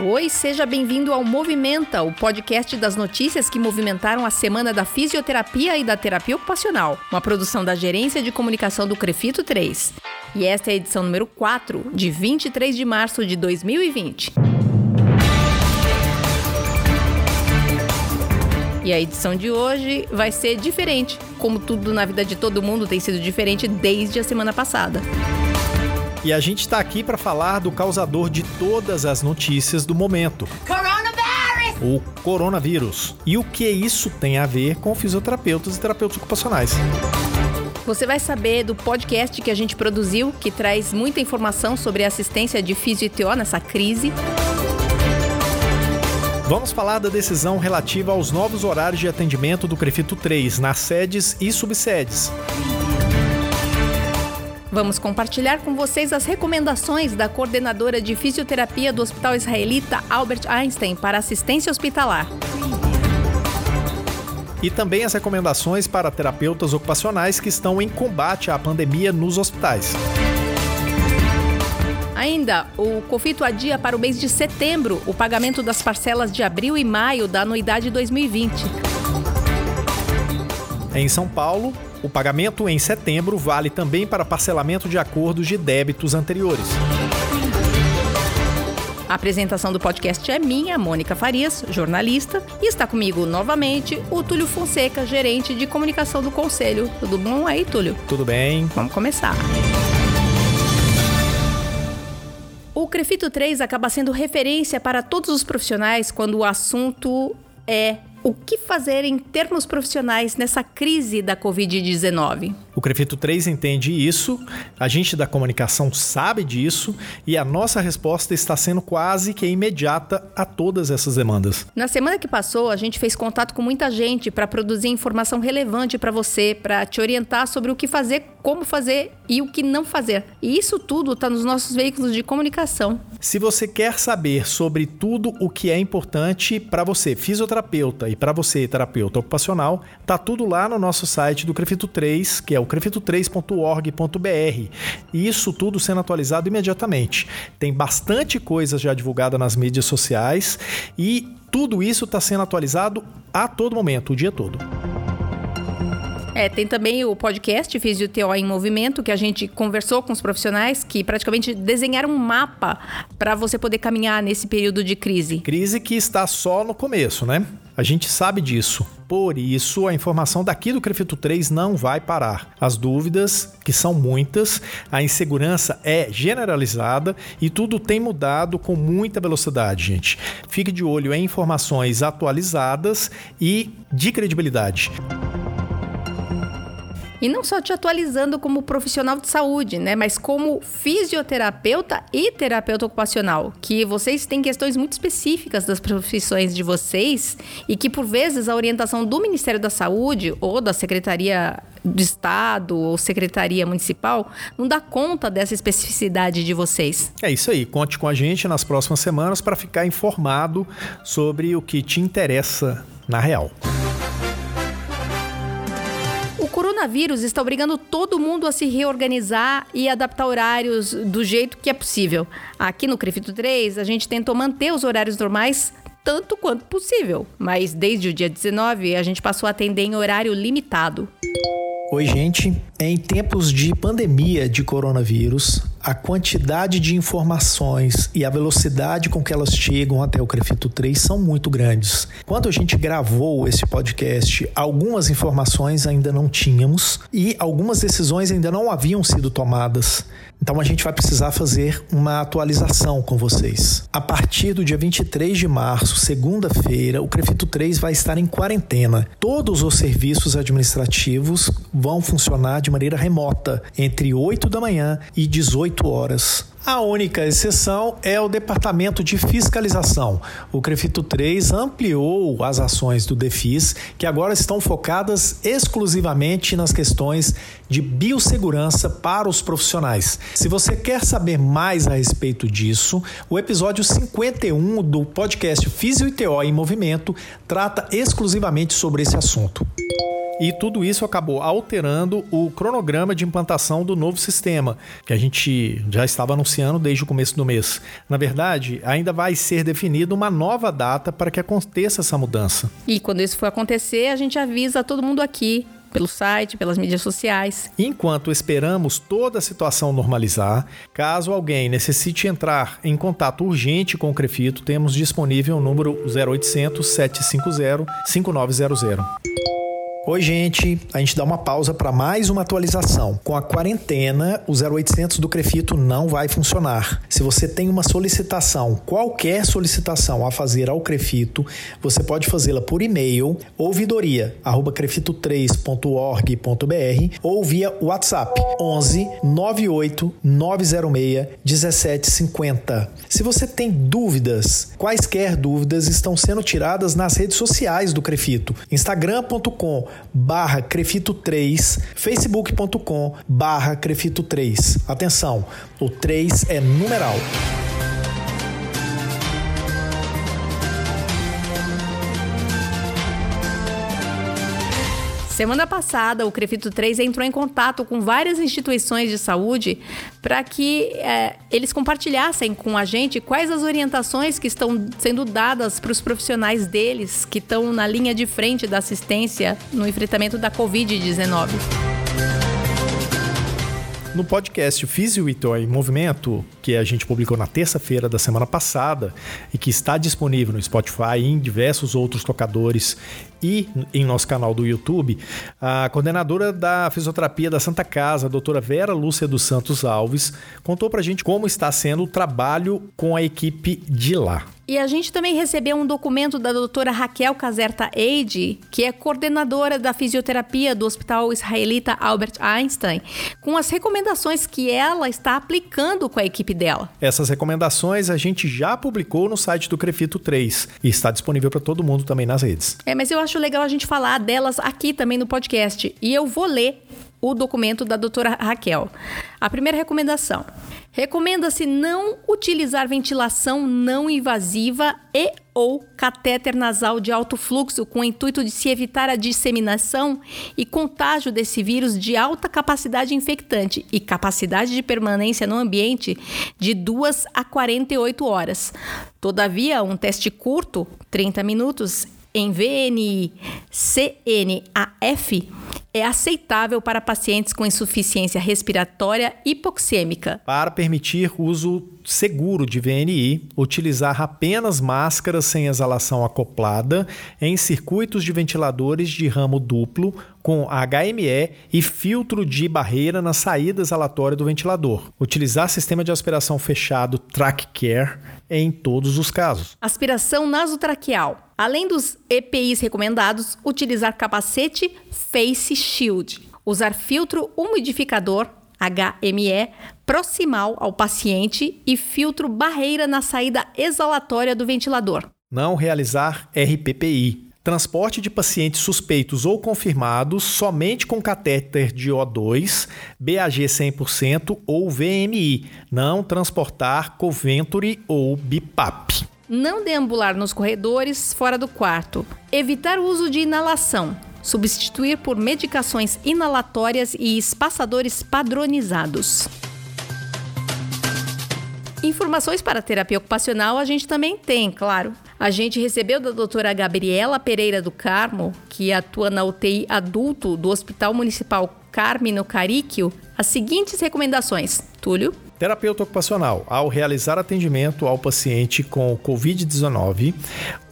Oi, seja bem-vindo ao Movimenta, o podcast das notícias que movimentaram a semana da fisioterapia e da terapia ocupacional, uma produção da Gerência de Comunicação do Crefito 3. E esta é a edição número 4, de 23 de março de 2020. E a edição de hoje vai ser diferente, como tudo na vida de todo mundo tem sido diferente desde a semana passada. E a gente está aqui para falar do causador de todas as notícias do momento. O coronavírus. E o que isso tem a ver com fisioterapeutas e terapeutas ocupacionais. Você vai saber do podcast que a gente produziu, que traz muita informação sobre assistência de fisio e TO nessa crise. Vamos falar da decisão relativa aos novos horários de atendimento do Crefito 3 nas sedes e subsedes. Vamos compartilhar com vocês as recomendações da coordenadora de fisioterapia do Hospital Israelita Albert Einstein para assistência hospitalar. E também as recomendações para terapeutas ocupacionais que estão em combate à pandemia nos hospitais. Ainda, o COFITO adia para o mês de setembro o pagamento das parcelas de abril e maio da anuidade 2020. Em São Paulo, o pagamento em setembro vale também para parcelamento de acordos de débitos anteriores. A apresentação do podcast é minha, Mônica Farias, jornalista, e está comigo novamente o Túlio Fonseca, gerente de comunicação do Conselho. Tudo bom aí, Túlio? Tudo bem. Vamos começar. O Crefito 3 acaba sendo referência para todos os profissionais quando o assunto é o que fazer em termos profissionais nessa crise da Covid-19? O Crefito 3 entende isso, a gente da comunicação sabe disso e a nossa resposta está sendo quase que imediata a todas essas demandas. Na semana que passou, a gente fez contato com muita gente para produzir informação relevante para você, para te orientar sobre o que fazer, como fazer e o que não fazer. E isso tudo está nos nossos veículos de comunicação. Se você quer saber sobre tudo o que é importante para você, fisioterapeuta, e para você, terapeuta ocupacional, tá tudo lá no nosso site do Crefito 3, que é o crefito3.org.br. E isso tudo sendo atualizado imediatamente. Tem bastante coisa já divulgada nas mídias sociais e tudo isso está sendo atualizado a todo momento, o dia todo. É, tem também o podcast Fisio-TO em Movimento, que a gente conversou com os profissionais que praticamente desenharam um mapa para você poder caminhar nesse período de crise. Crise que está só no começo, né? A gente sabe disso. Por isso, a informação daqui do Crefito 3 não vai parar. As dúvidas, que são muitas, a insegurança é generalizada e tudo tem mudado com muita velocidade, gente. Fique de olho em informações atualizadas e de credibilidade. E não só te atualizando como profissional de saúde, né? Mas como fisioterapeuta e terapeuta ocupacional. Que vocês têm questões muito específicas das profissões de vocês e que, por vezes, a orientação do Ministério da Saúde ou da Secretaria de Estado ou Secretaria Municipal não dá conta dessa especificidade de vocês. É isso aí. Conte com a gente nas próximas semanas para ficar informado sobre o que te interessa na real coronavírus está obrigando todo mundo a se reorganizar e adaptar horários do jeito que é possível. Aqui no Crefito 3, a gente tentou manter os horários normais tanto quanto possível, mas desde o dia 19 a gente passou a atender em horário limitado. Oi, gente. Em tempos de pandemia de coronavírus, a quantidade de informações e a velocidade com que elas chegam até o Crefito 3 são muito grandes. Quando a gente gravou esse podcast, algumas informações ainda não tínhamos e algumas decisões ainda não haviam sido tomadas. Então a gente vai precisar fazer uma atualização com vocês. A partir do dia 23 de março, segunda-feira, o Crefito 3 vai estar em quarentena. Todos os serviços administrativos vão funcionar de maneira remota entre 8 da manhã e 18 horas. A única exceção é o Departamento de Fiscalização. O Crefito 3 ampliou as ações do DEFIS, que agora estão focadas exclusivamente nas questões de biossegurança para os profissionais. Se você quer saber mais a respeito disso, o episódio 51 do podcast Fisio e TO em Movimento trata exclusivamente sobre esse assunto. E tudo isso acabou alterando o cronograma de implantação do novo sistema, que a gente já estava anunciando desde o começo do mês. Na verdade, ainda vai ser definida uma nova data para que aconteça essa mudança. E quando isso for acontecer, a gente avisa todo mundo aqui pelo site, pelas mídias sociais. Enquanto esperamos toda a situação normalizar, caso alguém necessite entrar em contato urgente com o Crefito, temos disponível o número 0800 750 5900. Oi, gente. A gente dá uma pausa para mais uma atualização. Com a quarentena, o 0800 do Crefito não vai funcionar. Se você tem uma solicitação, qualquer solicitação a fazer ao Crefito, você pode fazê-la por e-mail ouvidoria@crefito3.org.br ou via WhatsApp 11 98 906 1750. Se você tem dúvidas, quaisquer dúvidas estão sendo tiradas nas redes sociais do Crefito, instagram.com barra Crefito 3, facebook.com barra Crefito 3. Atenção, o 3 é numeral. Semana passada, o Crefito 3 entrou em contato com várias instituições de saúde para que é, eles compartilhassem com a gente quais as orientações que estão sendo dadas para os profissionais deles que estão na linha de frente da assistência no enfrentamento da Covid-19. No podcast Físio e Toy Movimento, que a gente publicou na terça-feira da semana passada e que está disponível no Spotify e em diversos outros tocadores e em nosso canal do YouTube, a coordenadora da fisioterapia da Santa Casa, a doutora Vera Lúcia dos Santos Alves, contou pra gente como está sendo o trabalho com a equipe de lá. E a gente também recebeu um documento da doutora Raquel Caserta Eide, que é coordenadora da fisioterapia do Hospital Israelita Albert Einstein, com as recomendações que ela está aplicando com a equipe dela. Essas recomendações a gente já publicou no site do Crefito 3 e está disponível para todo mundo também nas redes. É, mas eu acho legal a gente falar delas aqui também no podcast. E eu vou ler o documento da doutora Raquel. A primeira recomendação: recomenda-se não utilizar ventilação não invasiva e ou catéter nasal de alto fluxo com o intuito de se evitar a disseminação e contágio desse vírus de alta capacidade infectante e capacidade de permanência no ambiente de 2 a 48 horas. Todavia, um teste curto, 30 minutos, em VNI CNAF é aceitável para pacientes com insuficiência respiratória hipoxêmica. Para permitir uso seguro de VNI, utilizar apenas máscaras sem exalação acoplada em circuitos de ventiladores de ramo duplo com HME e filtro de barreira na saída exalatória do ventilador. Utilizar sistema de aspiração fechado Track Care em todos os casos. Aspiração nasotraqueal. Além dos EPIs recomendados, utilizar capacete Face Shield. Usar filtro umidificador HME proximal ao paciente e filtro barreira na saída exalatória do ventilador. Não realizar RPPI. Transporte de pacientes suspeitos ou confirmados somente com catéter de O2, BAG 100% ou VMI. Não transportar Coventuri ou BIPAP. Não deambular nos corredores fora do quarto. Evitar o uso de inalação substituir por medicações inalatórias e espaçadores padronizados. Informações para terapia ocupacional a gente também tem, claro. A gente recebeu da doutora Gabriela Pereira do Carmo, que atua na UTI adulto do Hospital Municipal Carmino Caríquio, as seguintes recomendações. Túlio? Terapeuta ocupacional, ao realizar atendimento ao paciente com Covid-19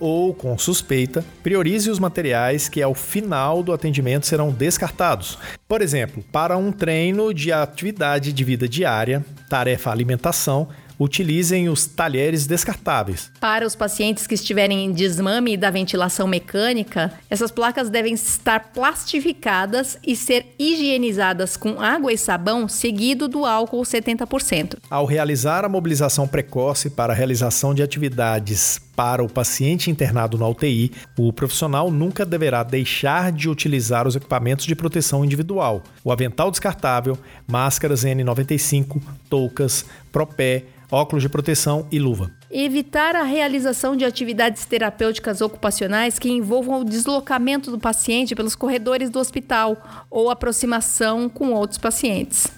ou com suspeita, priorize os materiais que ao final do atendimento serão descartados. Por exemplo, para um treino de atividade de vida diária, tarefa alimentação, utilizem os talheres descartáveis. Para os pacientes que estiverem em desmame da ventilação mecânica, essas placas devem estar plastificadas e ser higienizadas com água e sabão, seguido do álcool 70%. Ao realizar a mobilização precoce para a realização de atividades para o paciente internado na UTI, o profissional nunca deverá deixar de utilizar os equipamentos de proteção individual, o avental descartável, máscaras N95, toucas, propé, óculos de proteção e luva. Evitar a realização de atividades terapêuticas ocupacionais que envolvam o deslocamento do paciente pelos corredores do hospital ou aproximação com outros pacientes.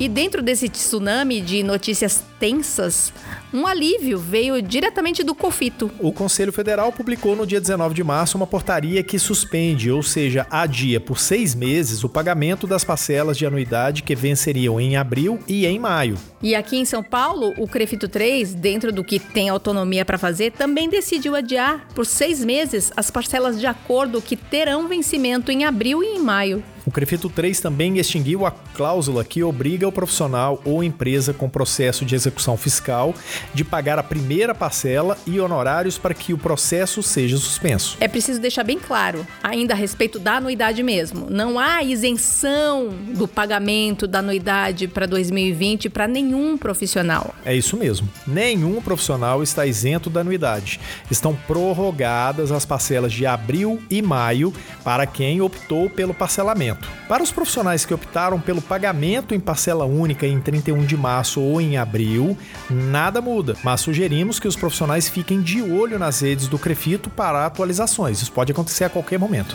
E dentro desse tsunami de notícias tensas, um alívio veio diretamente do COFITO. O Conselho Federal publicou no dia 19 de março uma portaria que suspende, ou seja, adia por seis meses, o pagamento das parcelas de anuidade que venceriam em abril e em maio. E aqui em São Paulo, o CREFITO 3, dentro do que tem autonomia para fazer, também decidiu adiar por seis meses as parcelas de acordo que terão vencimento em abril e em maio. O CREFITO 3 também extinguiu a cláusula que obriga o profissional ou empresa com processo de execução fiscal de pagar a primeira parcela e honorários para que o processo seja suspenso. É preciso deixar bem claro, ainda a respeito da anuidade mesmo, não há isenção do pagamento da anuidade para 2020 para nenhum profissional. É isso mesmo. Nenhum profissional está isento da anuidade. Estão prorrogadas as parcelas de abril e maio para quem optou pelo parcelamento. Para os profissionais que optaram pelo pagamento em parcela única em 31 de março ou em abril, nada muda, mas sugerimos que os profissionais fiquem de olho nas redes do Crefito para atualizações. Isso pode acontecer a qualquer momento.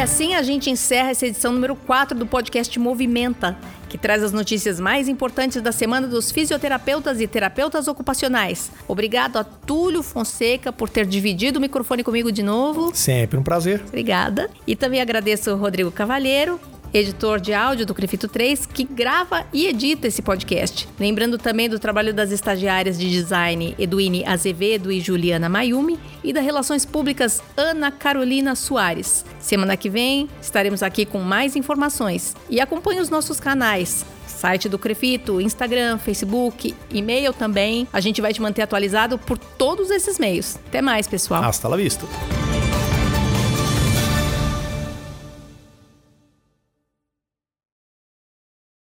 Assim a gente encerra essa edição número 4 do podcast Movimenta que traz as notícias mais importantes da semana dos fisioterapeutas e terapeutas ocupacionais. Obrigado a Túlio Fonseca por ter dividido o microfone comigo de novo. Sempre um prazer. Obrigada. E também agradeço o Rodrigo Cavalheiro, editor de áudio do Crefito 3, que grava e edita esse podcast. Lembrando também do trabalho das estagiárias de design Eduine Azevedo e Juliana Mayumi e das relações públicas Ana Carolina Soares. Semana que vem estaremos aqui com mais informações. E acompanhe os nossos canais site do Crefito, Instagram, Facebook, e-mail também. A gente vai te manter atualizado por todos esses meios. Até mais, pessoal. Hasta la vista.